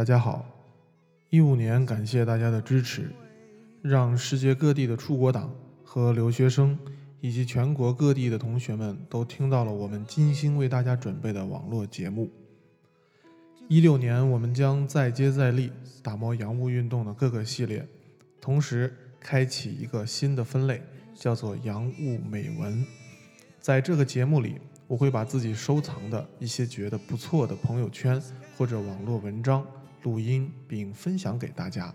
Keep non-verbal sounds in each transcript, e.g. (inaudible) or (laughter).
大家好，一五年感谢大家的支持，让世界各地的出国党和留学生以及全国各地的同学们都听到了我们精心为大家准备的网络节目。一六年，我们将再接再厉，打磨洋务运动的各个系列，同时开启一个新的分类，叫做洋务美文。在这个节目里，我会把自己收藏的一些觉得不错的朋友圈或者网络文章录音并分享给大家。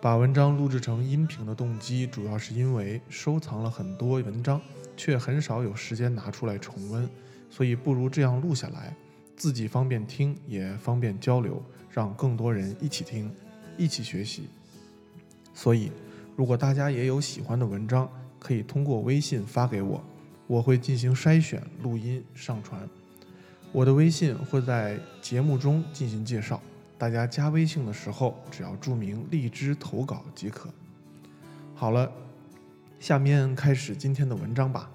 把文章录制成音频的动机，主要是因为收藏了很多文章，却很少有时间拿出来重温，所以不如这样录下来，自己方便听，也方便交流，让更多人一起听，一起学习。所以，如果大家也有喜欢的文章，可以通过微信发给我，我会进行筛选、录音、上传。我的微信会在节目中进行介绍。大家加微信的时候，只要注明“荔枝投稿”即可。好了，下面开始今天的文章吧。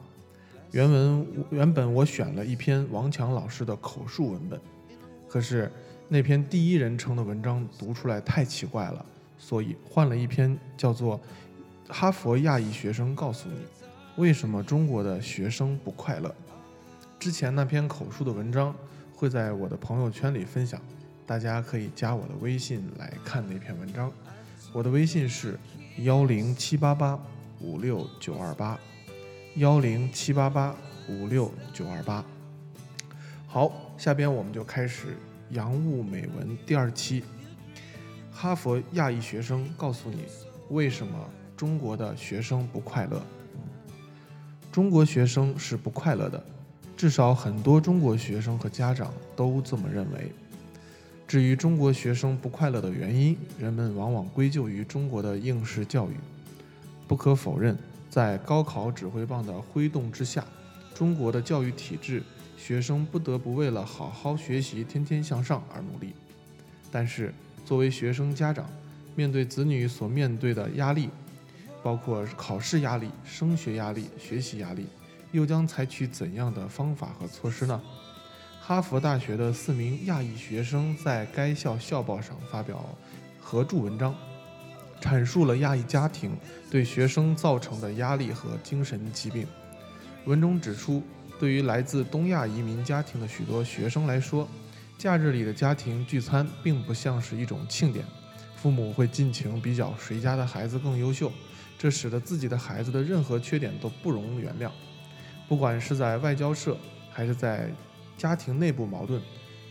原文原本我选了一篇王强老师的口述文本，可是那篇第一人称的文章读出来太奇怪了，所以换了一篇叫做《哈佛亚裔学生告诉你为什么中国的学生不快乐》。之前那篇口述的文章会在我的朋友圈里分享。大家可以加我的微信来看那篇文章，我的微信是幺零七八八五六九二八，幺零七八八五六九二八。好，下边我们就开始洋务美文第二期。哈佛亚裔学生告诉你，为什么中国的学生不快乐？中国学生是不快乐的，至少很多中国学生和家长都这么认为。至于中国学生不快乐的原因，人们往往归咎于中国的应试教育。不可否认，在高考指挥棒的挥动之下，中国的教育体制，学生不得不为了好好学习、天天向上而努力。但是，作为学生家长，面对子女所面对的压力，包括考试压力、升学压力、学习压力，又将采取怎样的方法和措施呢？哈佛大学的四名亚裔学生在该校校报上发表合著文章，阐述了亚裔家庭对学生造成的压力和精神疾病。文中指出，对于来自东亚移民家庭的许多学生来说，假日里的家庭聚餐并不像是一种庆典，父母会尽情比较谁家的孩子更优秀，这使得自己的孩子的任何缺点都不容原谅。不管是在外交社，还是在家庭内部矛盾，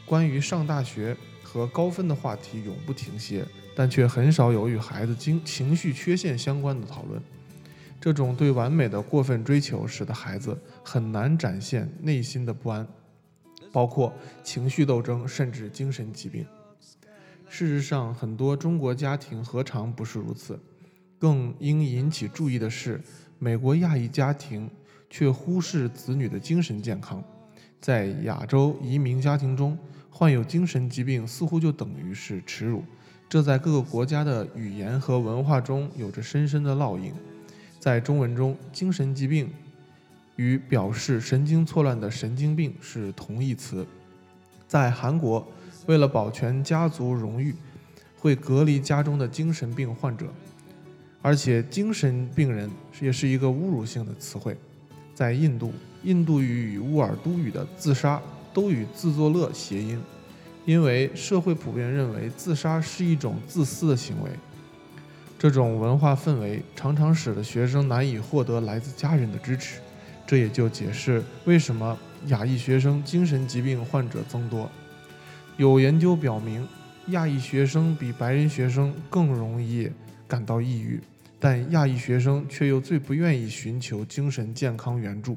关于上大学和高分的话题永不停歇，但却很少有与孩子经情绪缺陷相关的讨论。这种对完美的过分追求，使得孩子很难展现内心的不安，包括情绪斗争，甚至精神疾病。事实上，很多中国家庭何尝不是如此？更应引起注意的是，美国亚裔家庭却忽视子女的精神健康。在亚洲移民家庭中，患有精神疾病似乎就等于是耻辱，这在各个国家的语言和文化中有着深深的烙印。在中文中，精神疾病与表示神经错乱的神经病是同义词。在韩国，为了保全家族荣誉，会隔离家中的精神病患者，而且精神病人也是一个侮辱性的词汇。在印度，印度语与乌尔都语的自杀都与自作乐谐音，因为社会普遍认为自杀是一种自私的行为。这种文化氛围常常使得学生难以获得来自家人的支持，这也就解释为什么亚裔学生精神疾病患者增多。有研究表明，亚裔学生比白人学生更容易感到抑郁。但亚裔学生却又最不愿意寻求精神健康援助。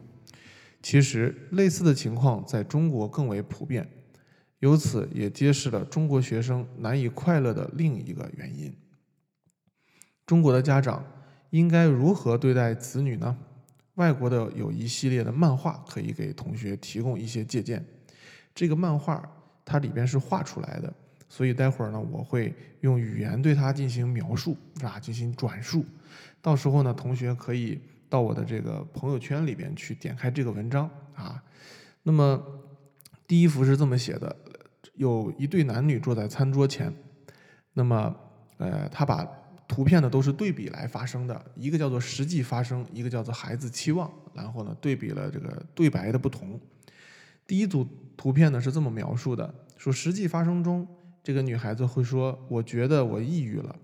其实，类似的情况在中国更为普遍，由此也揭示了中国学生难以快乐的另一个原因。中国的家长应该如何对待子女呢？外国的有一系列的漫画可以给同学提供一些借鉴。这个漫画它里边是画出来的。所以待会儿呢，我会用语言对它进行描述，啊，进行转述。到时候呢，同学可以到我的这个朋友圈里边去点开这个文章啊。那么第一幅是这么写的：有一对男女坐在餐桌前，那么呃，他把图片呢都是对比来发生的，一个叫做实际发生，一个叫做孩子期望，然后呢对比了这个对白的不同。第一组图片呢是这么描述的：说实际发生中，这个女孩子会说：“我觉得我抑郁了。”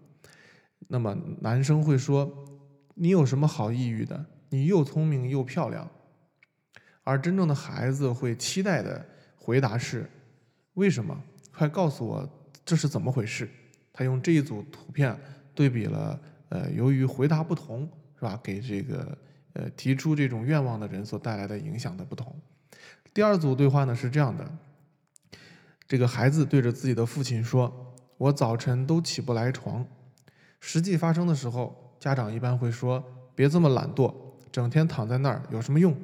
那么男生会说：“你有什么好抑郁的？你又聪明又漂亮。”而真正的孩子会期待的回答是：“为什么？快告诉我这是怎么回事？”他用这一组图片对比了，呃，由于回答不同，是吧？给这个呃提出这种愿望的人所带来的影响的不同。第二组对话呢是这样的：这个孩子对着自己的父亲说：“我早晨都起不来床。”实际发生的时候，家长一般会说：“别这么懒惰，整天躺在那儿有什么用？”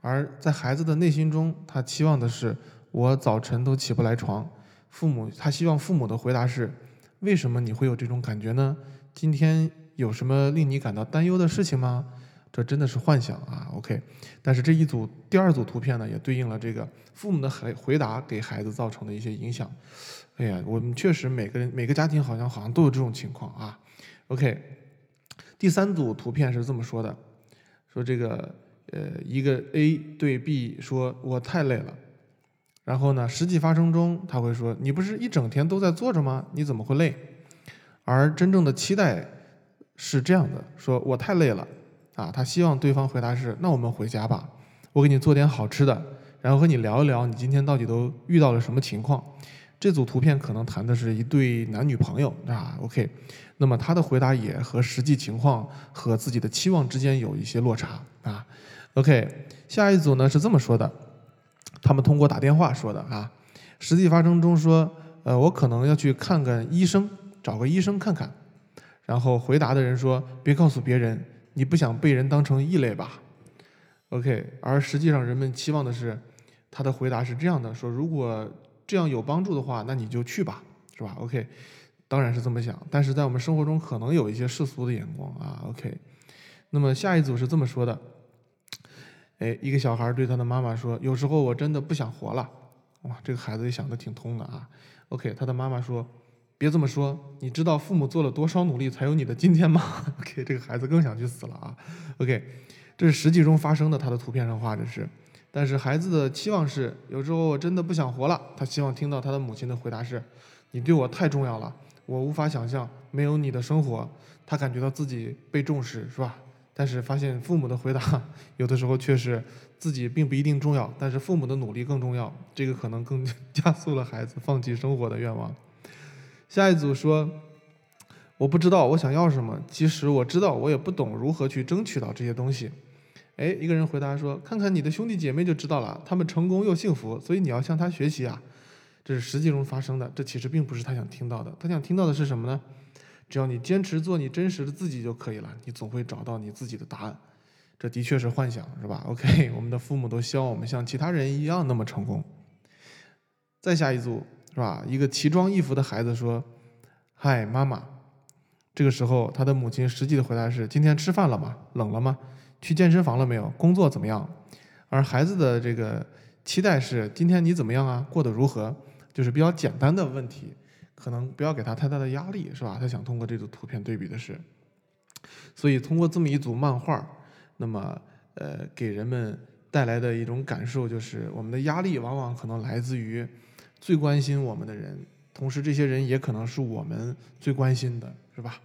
而在孩子的内心中，他期望的是：“我早晨都起不来床。”父母他希望父母的回答是：“为什么你会有这种感觉呢？今天有什么令你感到担忧的事情吗？”这真的是幻想啊，OK。但是这一组第二组图片呢，也对应了这个父母的回回答给孩子造成的一些影响。哎呀，我们确实每个人每个家庭好像好像都有这种情况啊，OK。第三组图片是这么说的：说这个呃一个 A 对 B 说我太累了，然后呢实际发生中他会说你不是一整天都在坐着吗？你怎么会累？而真正的期待是这样的：说我太累了。啊，他希望对方回答是：“那我们回家吧，我给你做点好吃的，然后和你聊一聊你今天到底都遇到了什么情况。”这组图片可能谈的是一对男女朋友啊。OK，那么他的回答也和实际情况和自己的期望之间有一些落差啊。OK，下一组呢是这么说的，他们通过打电话说的啊。实际发生中说：“呃，我可能要去看看医生，找个医生看看。”然后回答的人说：“别告诉别人。”你不想被人当成异类吧？OK，而实际上人们期望的是，他的回答是这样的：说如果这样有帮助的话，那你就去吧，是吧？OK，当然是这么想。但是在我们生活中可能有一些世俗的眼光啊。OK，那么下一组是这么说的：哎，一个小孩对他的妈妈说：“有时候我真的不想活了。”哇，这个孩子也想得挺通的啊。OK，他的妈妈说。别这么说，你知道父母做了多少努力才有你的今天吗？OK，这个孩子更想去死了啊。OK，这是实际中发生的，他的图片上画着是。但是孩子的期望是，有时候我真的不想活了。他希望听到他的母亲的回答是：你对我太重要了，我无法想象没有你的生活。他感觉到自己被重视，是吧？但是发现父母的回答 (laughs) 有的时候却是自己并不一定重要，但是父母的努力更重要。这个可能更 (laughs) 加速了孩子放弃生活的愿望。下一组说：“我不知道我想要什么，即使我知道，我也不懂如何去争取到这些东西。”哎，一个人回答说：“看看你的兄弟姐妹就知道了，他们成功又幸福，所以你要向他学习啊。”这是实际中发生的，这其实并不是他想听到的。他想听到的是什么呢？只要你坚持做你真实的自己就可以了，你总会找到你自己的答案。这的确是幻想，是吧？OK，我们的父母都希望我们像其他人一样那么成功。再下一组。是吧？一个奇装异服的孩子说：“嗨，妈妈。”这个时候，他的母亲实际的回答是：“今天吃饭了吗？冷了吗？去健身房了没有？工作怎么样？”而孩子的这个期待是：“今天你怎么样啊？过得如何？”就是比较简单的问题，可能不要给他太大的压力，是吧？他想通过这组图片对比的是，所以通过这么一组漫画，那么呃，给人们带来的一种感受就是，我们的压力往往可能来自于。最关心我们的人，同时这些人也可能是我们最关心的，是吧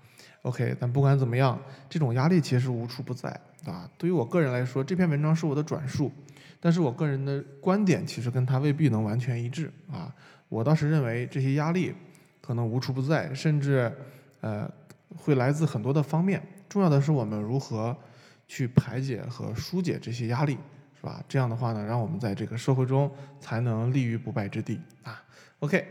？OK，但不管怎么样，这种压力其实无处不在，啊。对于我个人来说，这篇文章是我的转述，但是我个人的观点其实跟他未必能完全一致啊。我倒是认为这些压力可能无处不在，甚至呃会来自很多的方面。重要的是我们如何去排解和疏解这些压力。是吧？这样的话呢，让我们在这个社会中才能立于不败之地啊。OK，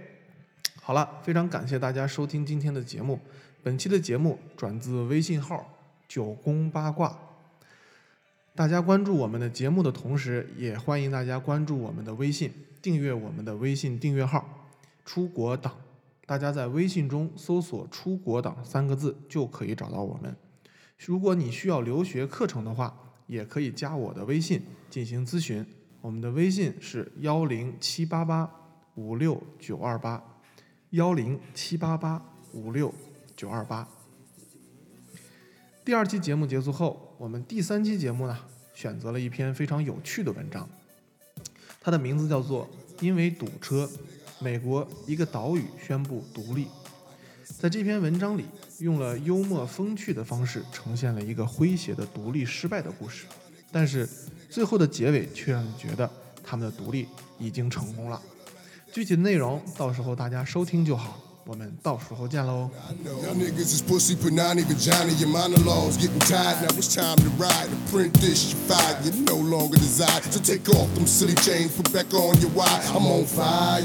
好了，非常感谢大家收听今天的节目。本期的节目转自微信号“九宫八卦”。大家关注我们的节目的同时，也欢迎大家关注我们的微信，订阅我们的微信订阅号“出国党”。大家在微信中搜索“出国党”三个字就可以找到我们。如果你需要留学课程的话，也可以加我的微信进行咨询，我们的微信是幺零七八八五六九二八，幺零七八八五六九二八。第二期节目结束后，我们第三期节目呢，选择了一篇非常有趣的文章，它的名字叫做《因为堵车，美国一个岛屿宣布独立》。在这篇文章里，用了幽默风趣的方式呈现了一个诙谐的独立失败的故事，但是最后的结尾却让你觉得他们的独立已经成功了。具体的内容到时候大家收听就好。我们到时候见喽。 Y'all niggas is pussy, punani, vagina, your monologues getting tired. Now it's time to ride. To print this, you fired. You no longer desire. So take off them silly chains, put back on your wire. I'm on fire.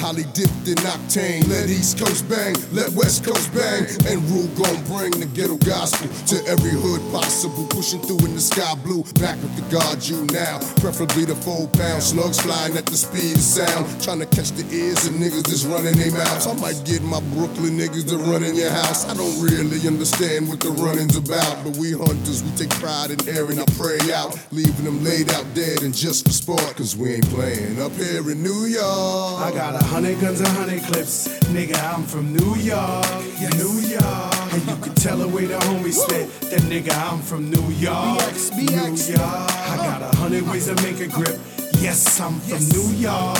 Holly dipped in octane. Let East Coast bang, let West Coast bang. And Rule gon' bring the ghetto gospel to every hood possible. Pushing through in the sky blue. Back with the guard you now. Preferably the four pound slugs flying at the speed of sound. Trying to catch the ears of niggas that's running their mouths. I might get my Brooklyn niggas to run in your house. I don't really understand what the running's about. But we hunters, we take pride in airing our prey out. Leaving them laid out dead and just for sport. Cause we ain't playing up here in New York. I got a hundred guns, and hundred clips. Nigga, I'm from New York, New York. And you can tell the way the homies spit. That nigga, I'm from New York, New York. I got a hundred ways to make a grip. Yes, I'm from New York,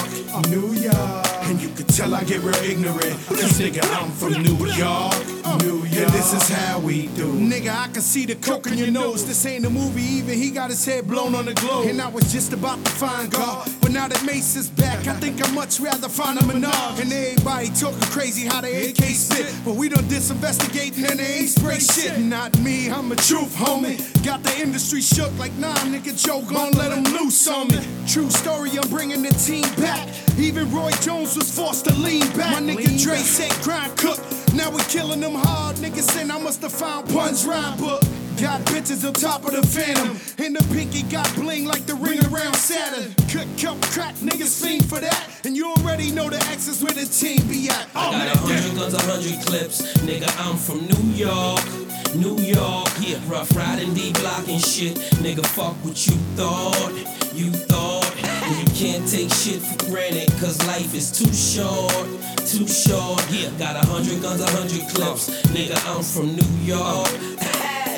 New York. And you can tell I get real ignorant. Cause nigga, I'm from New York, New York. And this is how we do. Nigga, I can see the coke in your nose. This ain't a movie, even he got his head blown on the globe. And I was just about to find God. But now that Mace is back, I think I'd much rather find a Minaj. And everybody talking crazy how they AK spit. But we done disinvestigating and they ain't spray shit. Not me, I'm a truth homie. Got the industry shook like nah, nigga, Joe gon' let him loose on me. True story, I'm bringing the team back. Even Roy Jones was forced to lean back. My nigga Dre said grind cook. Now we killing them hard. Niggas saying I must have found Pun's rhyme book. Got bitches on top of the phantom. And the pinky got bling like the ring around Saturn. Cut, cut, crack, niggas fiend for that. And you already know the X where the team be at. Oh, Got a hundred guns, a hundred clips. Nigga, I'm from New York. New York, yeah, rough riding D block and shit. Nigga, fuck what you thought. You thought. You can't take shit for granted, cause life is too short. Too short. Yeah, got a hundred guns, a hundred clips. Nigga, I'm from New York.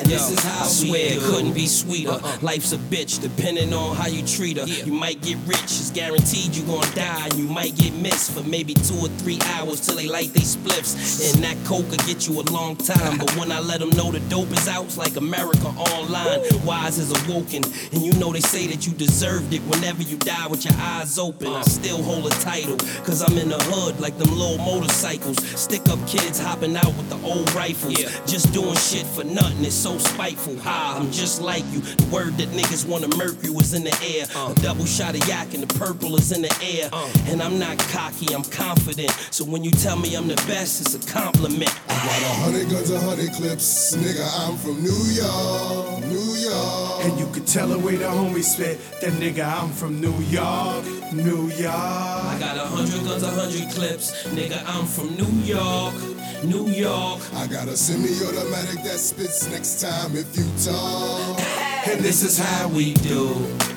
This is how I swear it couldn't be sweeter. Life's a bitch, depending on how you treat her. You might get rich, it's guaranteed you gon' die. And you might get missed for maybe two or three hours till they light they spliffs. And that coke will get you a long time. But when I let them know the dope is out, it's like America online. Wise is awoken. And you know they say that you deserved it whenever you die with your eyes open. I still hold a title, cause I'm in the hood like them little motorcycles. Stick up kids hopping out with the old rifles. Just doing shit for nothing, it's so spiteful. Ha, I'm just like you. The word that niggas wanna murk you is in the air. A uh. double shot of yak and the purple is in the air. Uh. And I'm not cocky, I'm confident. So when you tell me I'm the best, it's a compliment. I got a hundred guns, a hundred clips. Nigga, I'm from New York, New York. And you can tell the way the homies spit. That nigga, I'm from New York, New York. I got a hundred guns, a hundred clips. Nigga, I'm from New York, New York. I got a semi-automatic that spits next time if you talk. And this is how we do.